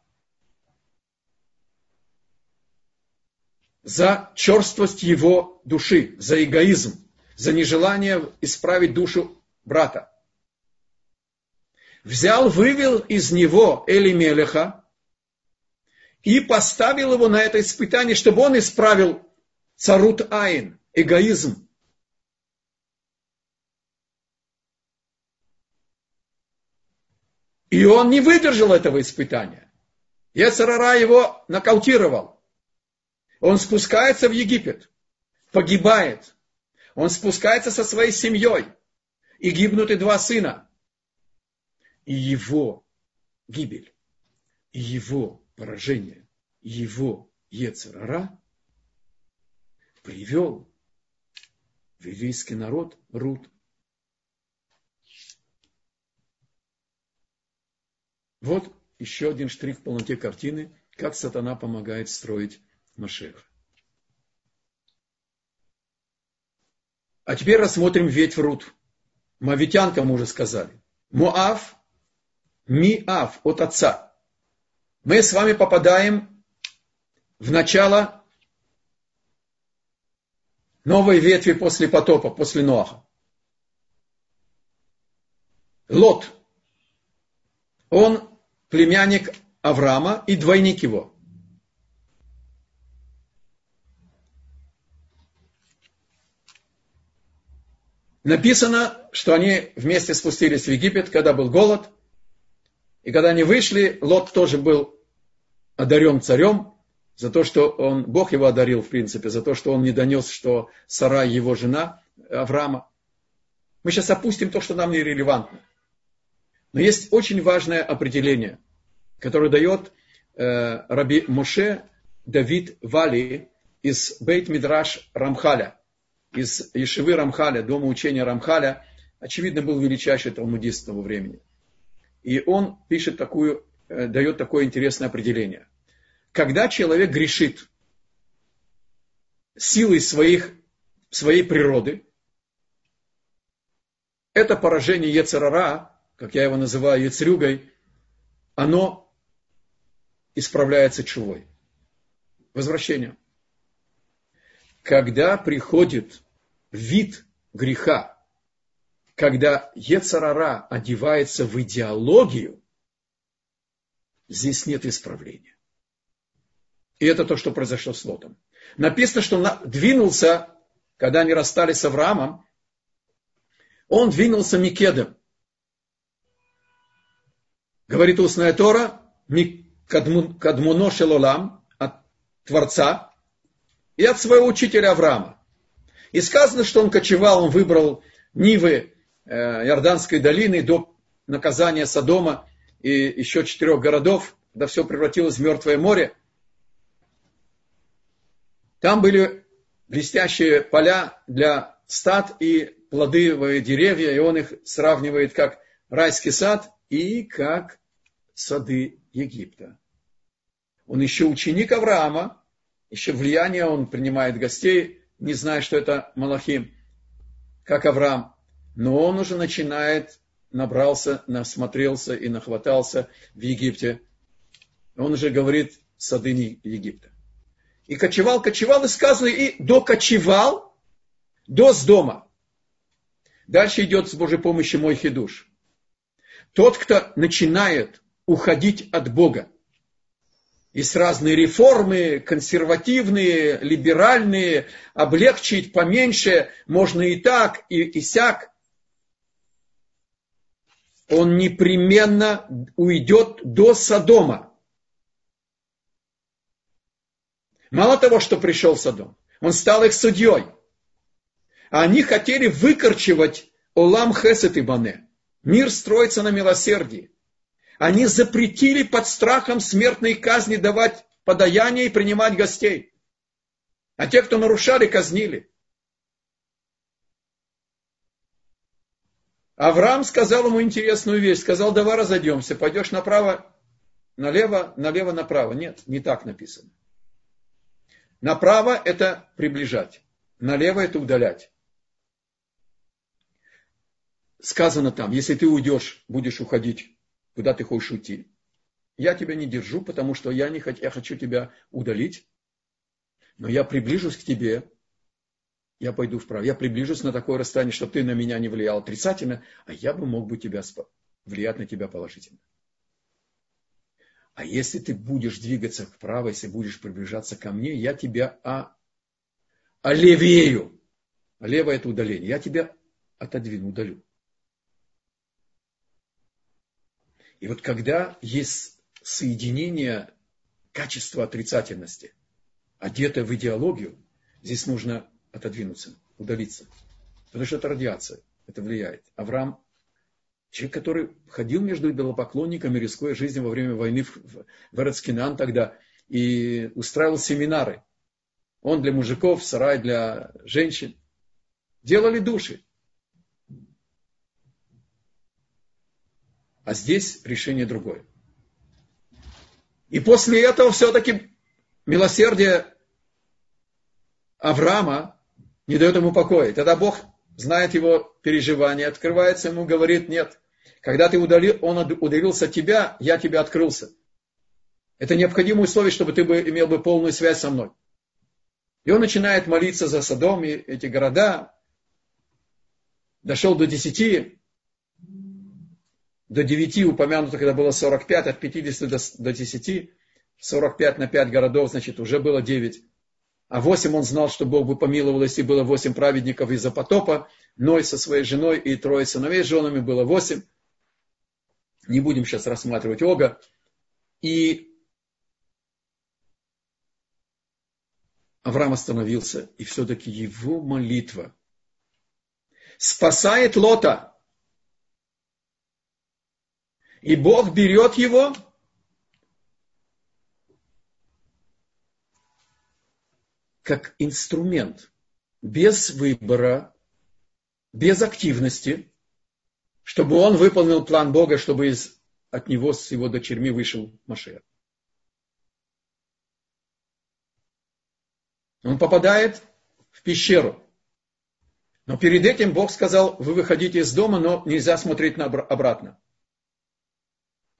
[SPEAKER 1] за черствость его души, за эгоизм, за нежелание исправить душу брата взял, вывел из него Элимелеха и поставил его на это испытание, чтобы он исправил царут айн, эгоизм. И он не выдержал этого испытания. Ецарара его нокаутировал. Он спускается в Египет, погибает. Он спускается со своей семьей. И гибнут и два сына и его гибель, и его поражение, и его Ецерара привел в еврейский народ Рут. Вот еще один штрих в полноте картины, как сатана помогает строить Машех. А теперь рассмотрим ветвь Рут. Мавитянка мы уже сказали. Моав Миав от отца. Мы с вами попадаем в начало новой ветви после потопа, после Ноаха. Лот. Он племянник Авраама и двойник его. Написано, что они вместе спустились в Египет, когда был голод – и когда они вышли, Лот тоже был одарен царем за то, что он, Бог его одарил, в принципе, за то, что он не донес, что Сара его жена Авраама. Мы сейчас опустим то, что нам не релевантно. Но есть очень важное определение, которое дает э, Раби Моше Давид Вали из Бейт Мидраш Рамхаля, из Ешивы Рамхаля, дома учения Рамхаля, очевидно, был величайший талмудист того времени – и он пишет такую, э, дает такое интересное определение. Когда человек грешит силой своих, своей природы, это поражение Ецерара, как я его называю Ецрюгой, оно исправляется чувой. Возвращение. Когда приходит вид греха, когда Ецарара одевается в идеологию, здесь нет исправления. И это то, что произошло с Лотом. Написано, что он двинулся, когда они расстались с Авраамом, он двинулся Микедом. Говорит устная Тора, Кадмуно Шелолам, от Творца, и от своего учителя Авраама. И сказано, что он кочевал, он выбрал Нивы э, Иорданской долины до наказания Содома и еще четырех городов, когда все превратилось в мертвое море. Там были блестящие поля для стад и плодовые деревья, и он их сравнивает как райский сад и как сады Египта. Он еще ученик Авраама, еще влияние, он принимает гостей, не зная, что это Малахим, как Авраам. Но он уже начинает, набрался, насмотрелся и нахватался в Египте. Он уже говорит сады Египта. И кочевал, кочевал, и сказано, и докочевал до с дома. Дальше идет с Божьей помощью мой хидуш. Тот, кто начинает уходить от Бога, есть разные реформы, консервативные, либеральные, облегчить поменьше, можно и так, и, и сяк. Он непременно уйдет до Содома. Мало того, что пришел Содом, он стал их судьей. А они хотели выкорчевать Олам Хесет и Бане. Мир строится на милосердии. Они запретили под страхом смертной казни давать подаяние и принимать гостей. А те, кто нарушали, казнили. Авраам сказал ему интересную вещь. Сказал, давай разойдемся. Пойдешь направо, налево, налево, направо. Нет, не так написано. Направо это приближать. Налево это удалять. Сказано там, если ты уйдешь, будешь уходить куда ты хочешь уйти. Я тебя не держу, потому что я, не хочу, я хочу тебя удалить. Но я приближусь к тебе, я пойду вправо. Я приближусь на такое расстояние, чтобы ты на меня не влиял отрицательно, а я бы мог бы тебя влиять на тебя положительно. А если ты будешь двигаться вправо, если будешь приближаться ко мне, я тебя а... олевею. А лево это удаление. Я тебя отодвину, удалю. И вот когда есть соединение качества отрицательности, одетое в идеологию, здесь нужно отодвинуться, удалиться. Потому что это радиация, это влияет. Авраам, человек, который ходил между идолопоклонниками, рискуя жизнью во время войны в, в Эрцкинан тогда, и устраивал семинары. Он для мужиков, сарай для женщин. Делали души. А здесь решение другое. И после этого все-таки милосердие Авраама не дает ему покоя. Тогда Бог знает его переживания, открывается ему, говорит, нет, когда ты удалил, он удалился от тебя, я тебе открылся. Это необходимое условие, чтобы ты имел бы полную связь со мной. И он начинает молиться за Содом и эти города. Дошел до десяти до 9 упомянуто, когда было 45, от 50 до, до 10, 45 на 5 городов, значит, уже было 9. А 8 он знал, что Бог бы помиловал, если было 8 праведников из-за потопа, Ной со своей женой и трое сыновей с женами было 8. Не будем сейчас рассматривать Ога. И Авраам остановился, и все-таки его молитва спасает Лота – и Бог берет его как инструмент, без выбора, без активности, чтобы он выполнил план Бога, чтобы из, от него с его дочерьми вышел Машех. Он попадает в пещеру. Но перед этим Бог сказал, вы выходите из дома, но нельзя смотреть на обратно.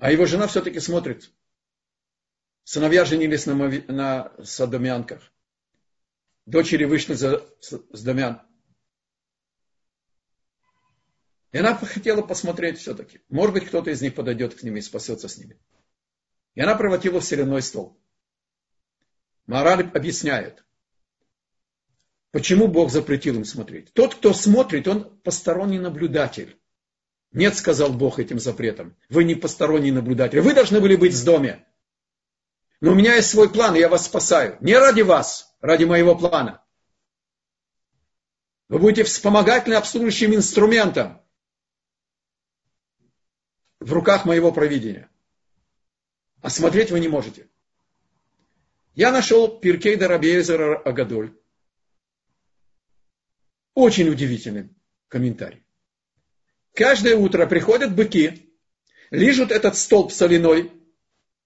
[SPEAKER 1] А его жена все-таки смотрит. Сыновья женились на, на садомянках. Дочери вышли за сдомян. И она хотела посмотреть все-таки. Может быть, кто-то из них подойдет к ним и спасется с ними. И она превратила в соляной стол. Мораль объясняет, почему Бог запретил им смотреть. Тот, кто смотрит, он посторонний наблюдатель. Нет, сказал Бог этим запретом. Вы не посторонний наблюдатель. Вы должны были быть в доме. Но у меня есть свой план, и я вас спасаю. Не ради вас, ради моего плана. Вы будете вспомогательным обслуживающим инструментом в руках моего провидения. А смотреть вы не можете. Я нашел Пиркейда Рабиезера Агадоль. Очень удивительный комментарий. Каждое утро приходят быки, лижут этот столб соляной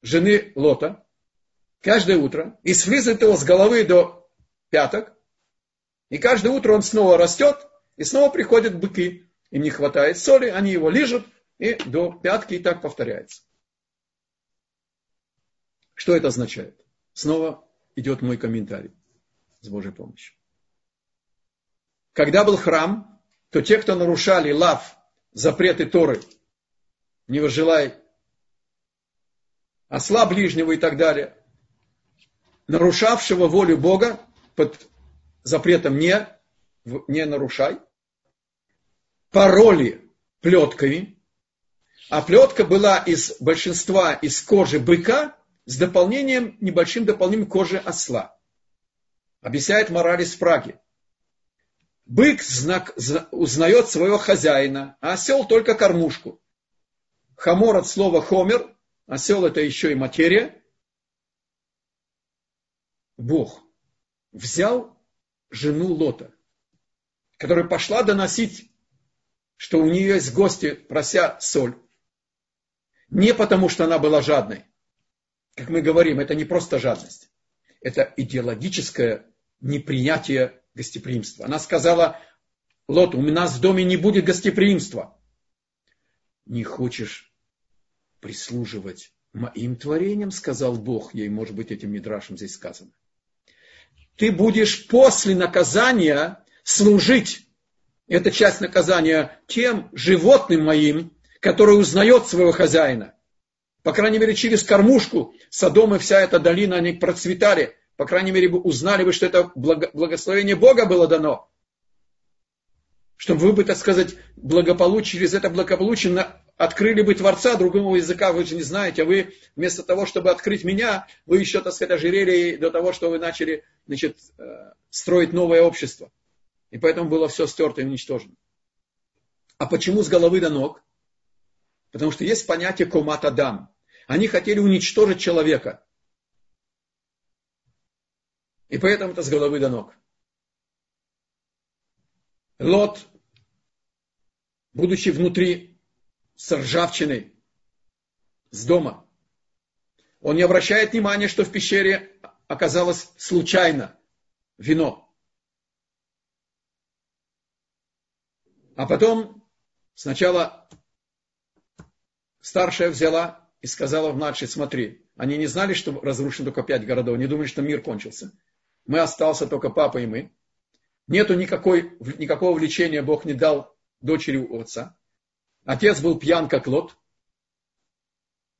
[SPEAKER 1] жены Лота, каждое утро, и слизывают его с головы до пяток, и каждое утро он снова растет, и снова приходят быки. Им не хватает соли, они его лижут, и до пятки и так повторяется. Что это означает? Снова идет мой комментарий с Божьей помощью. Когда был храм, то те, кто нарушали лав, запреты Торы, не выжелай. Осла ближнего и так далее, нарушавшего волю Бога под запретом не, не нарушай, пароли плетками, а плетка была из большинства из кожи быка с дополнением, небольшим дополнением кожи осла. Объясняет мораль из Праги. Бык знак, узнает своего хозяина, а осел только кормушку. Хамор от слова хомер, осел это еще и материя. Бог взял жену Лота, которая пошла доносить, что у нее есть гости, прося соль. Не потому, что она была жадной. Как мы говорим, это не просто жадность. Это идеологическое непринятие гостеприимства. Она сказала, Лот, у нас в доме не будет гостеприимства. Не хочешь прислуживать моим творениям, сказал Бог ей, может быть, этим мидрашем здесь сказано. Ты будешь после наказания служить. Это часть наказания тем животным моим, который узнает своего хозяина. По крайней мере, через кормушку Содом и вся эта долина, они процветали. По крайней мере, узнали бы, что это благословение Бога было дано. Чтобы вы бы, так сказать, благополучие, через это благополучие открыли бы Творца другого языка, вы же не знаете, а вы вместо того, чтобы открыть меня, вы еще, так сказать, ожирели до того, что вы начали значит, э, строить новое общество. И поэтому было все стерто и уничтожено. А почему с головы до ног? Потому что есть понятие комат адам. Они хотели уничтожить человека. И поэтому это с головы до ног. Лот, будучи внутри с ржавчиной, с дома, он не обращает внимания, что в пещере оказалось случайно вино. А потом сначала старшая взяла и сказала в младшей, смотри, они не знали, что разрушено только пять городов, не думали, что мир кончился. Мы остался только папа и мы. Нету никакой, никакого влечения, Бог не дал дочери у отца. Отец был пьян, как лот.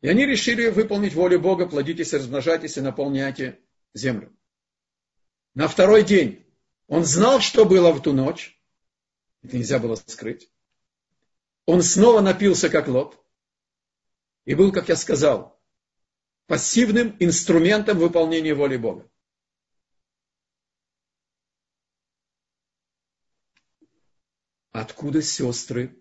[SPEAKER 1] И они решили выполнить волю Бога, плодитесь, размножайтесь и наполняйте землю. На второй день он знал, что было в ту ночь. Это нельзя было скрыть. Он снова напился, как лот. И был, как я сказал, пассивным инструментом выполнения воли Бога. Откуда сестры,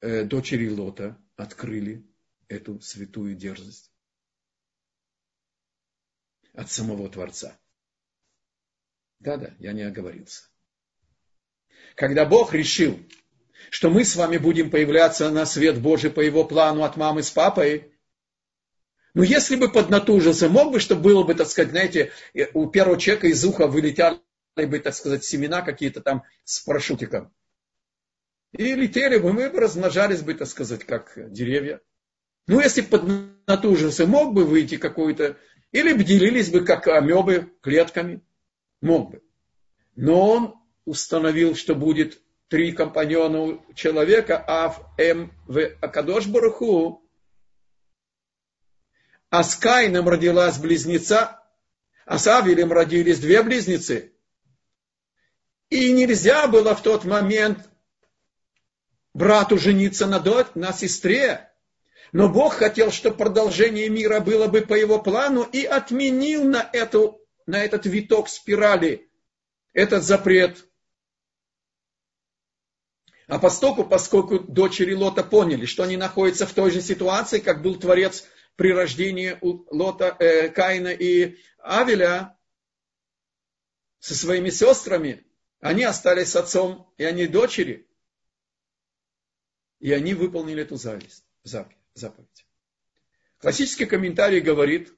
[SPEAKER 1] э, дочери Лота, открыли эту святую дерзость? От самого Творца. Да-да, я не оговорился. Когда Бог решил, что мы с вами будем появляться на свет Божий по его плану от мамы с папой, ну, если бы поднатужился, мог бы, чтобы было бы, так сказать, знаете, у первого человека из уха вылетали бы, так сказать, семена какие-то там с парашютиком. И летели бы, мы бы размножались бы, так сказать, как деревья. Ну, если поднатужился, мог бы выйти какой-то, или бы делились бы, как амебы, клетками. Мог бы. Но он установил, что будет три компаньона у человека, Ав, М, В, Акадош Баруху. А с Каином родилась близнеца, а с Авелем родились две близнецы. И нельзя было в тот момент брату жениться на, дочь, на сестре. Но Бог хотел, чтобы продолжение мира было бы по его плану и отменил на эту на этот виток спирали этот запрет. А постоку, поскольку дочери Лота поняли, что они находятся в той же ситуации, как был Творец при рождении у Лота, э, Каина и Авеля со своими сестрами, они остались с отцом, и они дочери. И они выполнили эту зависть, заповедь. Классический комментарий говорит,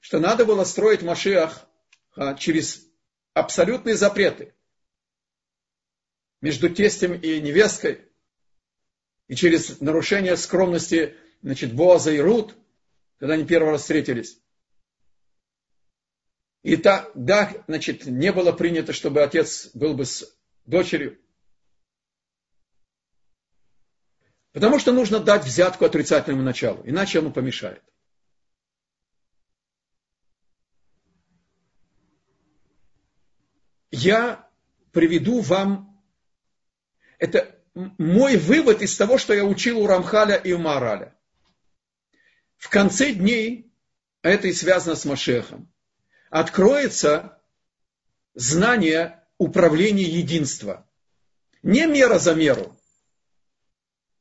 [SPEAKER 1] что надо было строить Машиах а, через абсолютные запреты между тестем и невесткой, и через нарушение скромности значит, Боаза и Рут, когда они первый раз встретились. И тогда, значит, не было принято, чтобы отец был бы с дочерью. Потому что нужно дать взятку отрицательному началу, иначе оно помешает. Я приведу вам, это мой вывод из того, что я учил у Рамхаля и у Мараля. В конце дней, а это и связано с Машехом, откроется знание управления единства. Не мера за меру,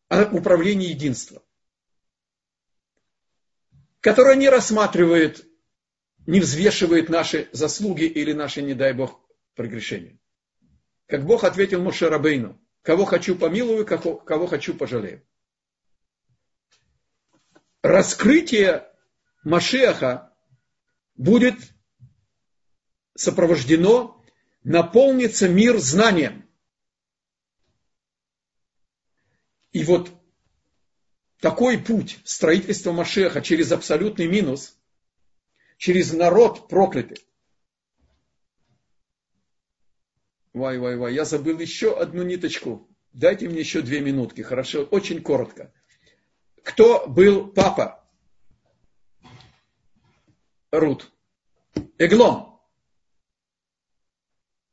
[SPEAKER 1] а управление единства. Которое не рассматривает, не взвешивает наши заслуги или наши, не дай Бог, прегрешения. Как Бог ответил Моше Рабейну, кого хочу помилую, кого, кого хочу пожалею. Раскрытие Машеха будет сопровождено, наполнится мир знанием. И вот такой путь строительства Машеха через абсолютный минус, через народ проклятый, Вай, вай, вай, я забыл еще одну ниточку. Дайте мне еще две минутки, хорошо? Очень коротко. Кто был папа? Рут. Эглон.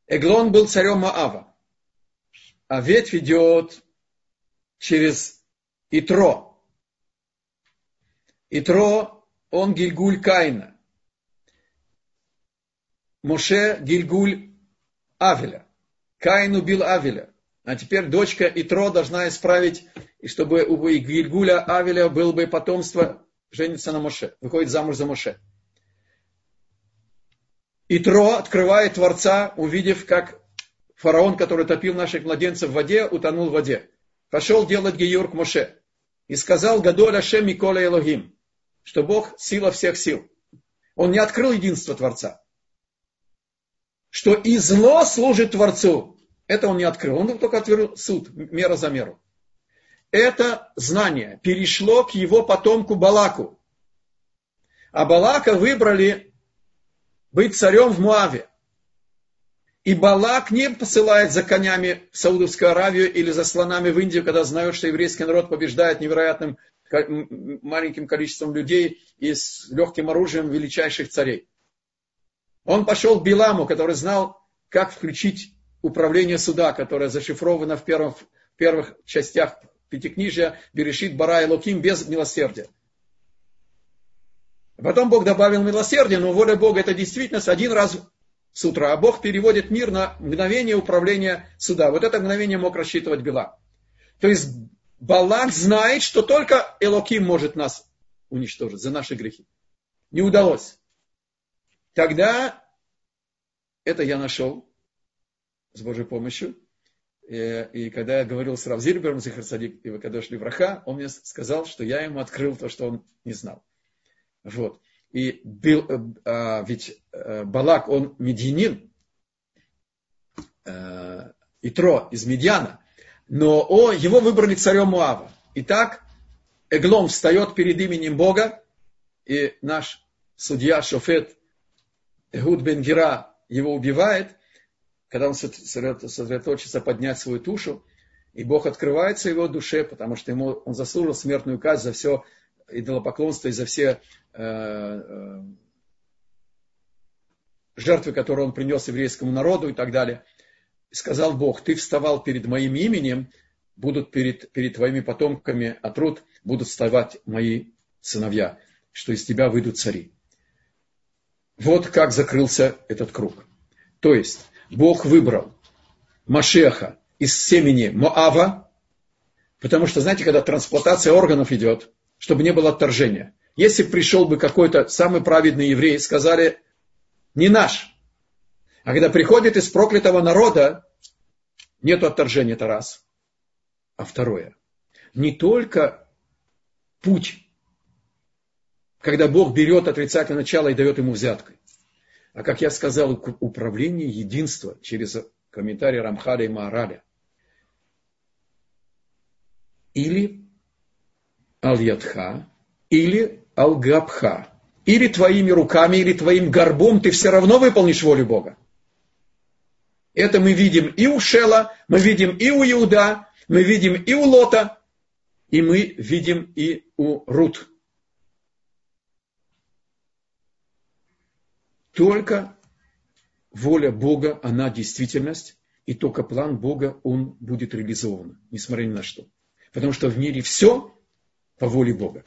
[SPEAKER 1] Эглон был царем Маава. А ветвь идет через Итро. Итро, он Гильгуль Каина. Моше Гильгуль Авеля. Каин убил Авеля. А теперь дочка Итро должна исправить, и чтобы у Гильгуля Авеля было бы потомство, женится на Моше, выходит замуж за Моше. Итро открывает Творца, увидев, как фараон, который топил наших младенцев в воде, утонул в воде пошел делать Геюр к Моше. И сказал Гадоль Ашем Микола Элогим, что Бог сила всех сил. Он не открыл единство Творца. Что и зло служит Творцу. Это он не открыл. Он только открыл суд, мера за меру. Это знание перешло к его потомку Балаку. А Балака выбрали быть царем в Муаве. И Балак не посылает за конями в Саудовскую Аравию или за слонами в Индию, когда знают, что еврейский народ побеждает невероятным маленьким количеством людей и с легким оружием величайших царей. Он пошел к Биламу, который знал, как включить управление суда, которое зашифровано в, первых, в первых частях Пятикнижия, Берешит, Бара и Луким, без милосердия. Потом Бог добавил милосердие, но воля Бога это действительность один раз с утра, а Бог переводит мир на мгновение управления суда. Вот это мгновение мог рассчитывать Бела. То есть Балак знает, что только Элоким может нас уничтожить за наши грехи. Не удалось. Тогда это я нашел с Божьей помощью. И, и когда я говорил с Равзильбером, Зихар Садик и Вакадош Левраха, он мне сказал, что я ему открыл то, что он не знал. Вот. И был, э, а, ведь э, Балак, он медианин, э, Итро из Медиана, но о, его выбрали царем Муава. Итак, Эглом встает перед именем Бога, и наш судья Шофет Эхуд бен Гера его убивает, когда он сосредоточится поднять свою тушу, и Бог открывается его душе, потому что ему, он заслужил смертную казнь за все идолопоклонство и за все э, э, жертвы, которые он принес еврейскому народу и так далее. И сказал Бог, ты вставал перед моим именем, будут перед, перед твоими потомками от руд, будут вставать мои сыновья, что из тебя выйдут цари. Вот как закрылся этот круг. То есть Бог выбрал Машеха из семени Моава, потому что, знаете, когда трансплантация органов идет, чтобы не было отторжения. Если пришел бы какой-то самый праведный еврей, сказали, не наш. А когда приходит из проклятого народа, нет отторжения, это раз. А второе, не только путь, когда Бог берет отрицательное начало и дает ему взяткой, а, как я сказал, управление единства через комментарий Рамхаля и Маараля. Или Аль-Ядха, или Аль-Габха. Или твоими руками, или твоим горбом ты все равно выполнишь волю Бога. Это мы видим и у Шела, мы видим и у Иуда, мы видим и у Лота, и мы видим и у Рут. Только воля Бога, она действительность, и только план Бога, он будет реализован, несмотря ни на что. Потому что в мире все по воле Бога.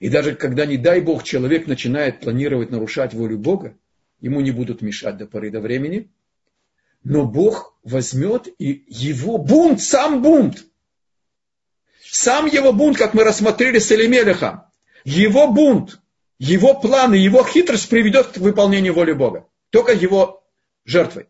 [SPEAKER 1] И даже когда, не дай Бог, человек начинает планировать нарушать волю Бога, ему не будут мешать до поры до времени, но Бог возьмет и его бунт, сам бунт, сам его бунт, как мы рассмотрели с Элемелехом, его бунт, его планы, его хитрость приведет к выполнению воли Бога. Только его жертвой.